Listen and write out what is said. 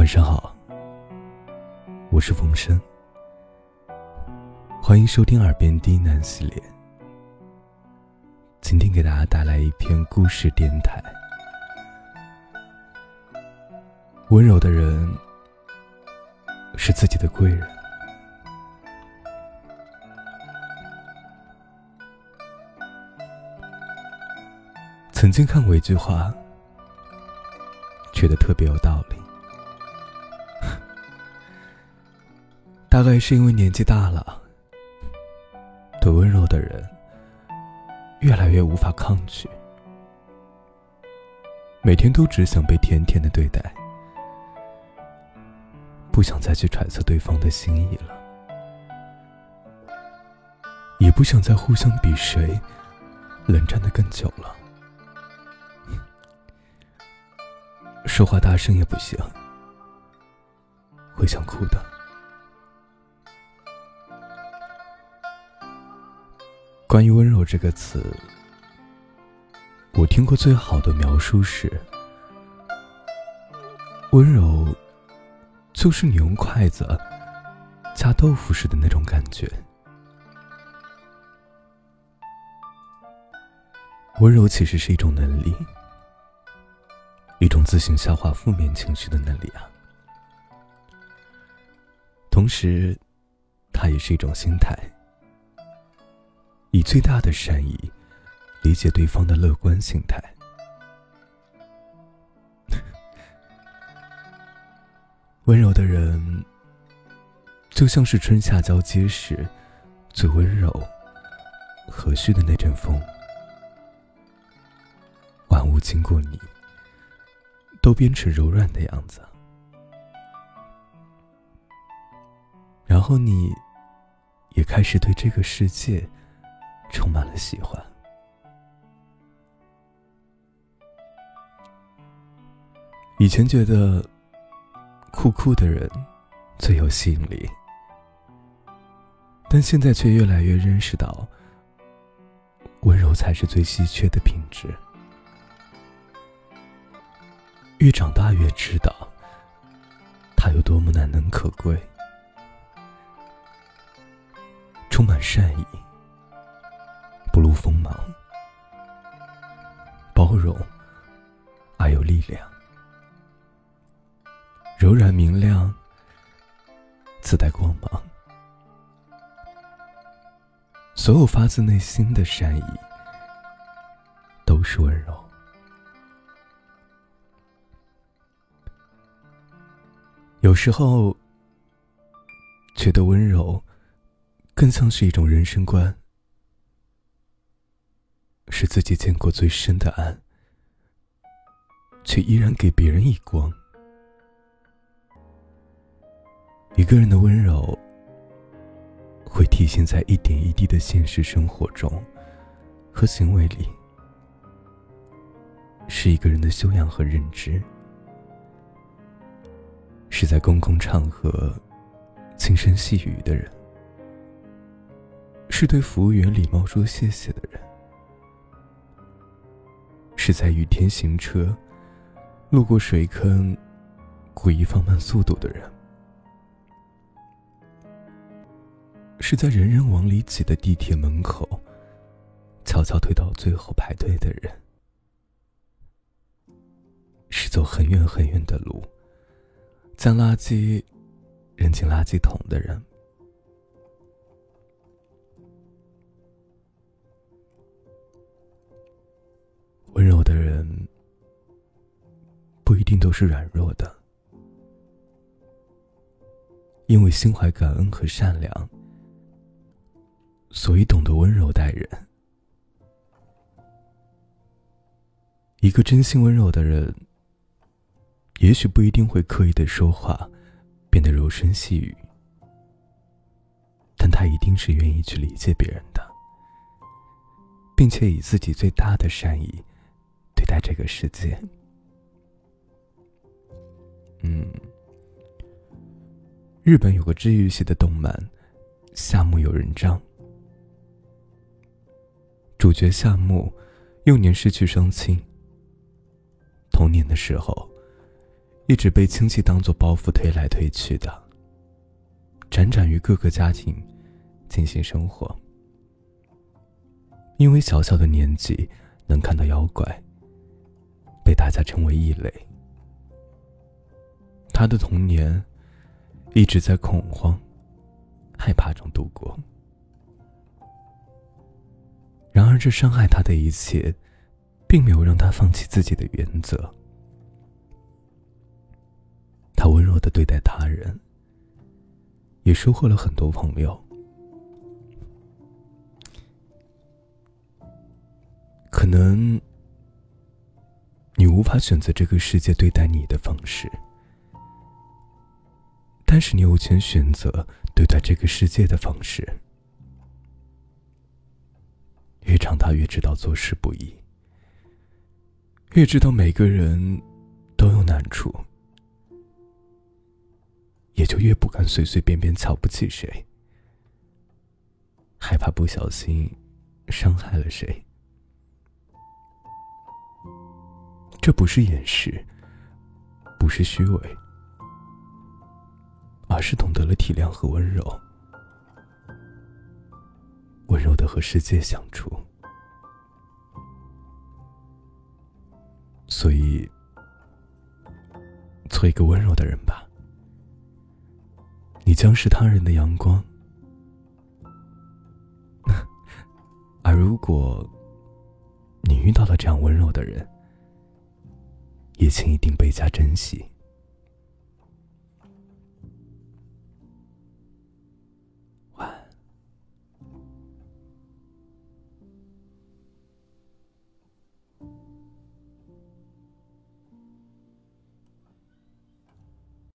晚上好，我是风声，欢迎收听《耳边低喃》系列。今天给大家带来一篇故事电台。温柔的人是自己的贵人。曾经看过一句话，觉得特别有道理。大概是因为年纪大了，对温柔的人越来越无法抗拒，每天都只想被甜甜的对待，不想再去揣测对方的心意了，也不想再互相比谁冷战的更久了。说话大声也不行，会想哭的。关于温柔这个词，我听过最好的描述是：温柔就是你用筷子夹豆腐时的那种感觉。温柔其实是一种能力。一种自行消化负面情绪的能力啊，同时，它也是一种心态，以最大的善意理解对方的乐观心态。温柔的人，就像是春夏交接时最温柔、和煦的那阵风，万物经过你。都变成柔软的样子，然后你，也开始对这个世界充满了喜欢。以前觉得酷酷的人最有吸引力，但现在却越来越认识到，温柔才是最稀缺的品质。越长大越知道，他有多么难能可贵，充满善意，不露锋芒，包容而有力量，柔软明亮，自带光芒。所有发自内心的善意，都是温柔。有时候，觉得温柔，更像是一种人生观，是自己见过最深的暗，却依然给别人以光。一个人的温柔，会体现在一点一滴的现实生活中和行为里，是一个人的修养和认知。是在公共场合轻声细语的人，是对服务员礼貌说谢谢的，是在雨天行车路过水坑故意放慢速度的人，是在人人往里挤的地铁门口悄悄推到最后排队的人，是走很远很远的路。将垃圾扔进垃圾桶的人，定都是软弱的，因为心怀感恩和善良，所以懂得温柔待人。一个真心温柔的人。也许不一定会刻意的说话，变得柔声细语，但他一定是愿意去理解别人的，并且以自己最大的善意对待这个世界。嗯，日本有个治愈系的动漫《夏目友人帐》，主角夏目幼年失去双亲，童年的时候。一直被亲戚当做包袱推来推去的，辗转于各个家庭进行生活。因为小小的年纪能看到妖怪，被大家称为异类。他的童年一直在恐慌、害怕中度过。然而，这伤害他的一切，并没有让他放弃自己的原则。他温柔的对待他人，也收获了很多朋友。可能你无法选择这个世界对待你的方式，但是你有权选择对待这个世界的方式。越长大，越知道做事不易，越知道每个人都有难处。也就越不敢随随便便瞧不起谁，害怕不小心伤害了谁。这不是掩饰，不是虚伪，而是懂得了体谅和温柔，温柔的和世界相处。所以，做一个温柔的人吧。你将是他人的阳光，而如果你遇到了这样温柔的人，也请一定倍加珍惜。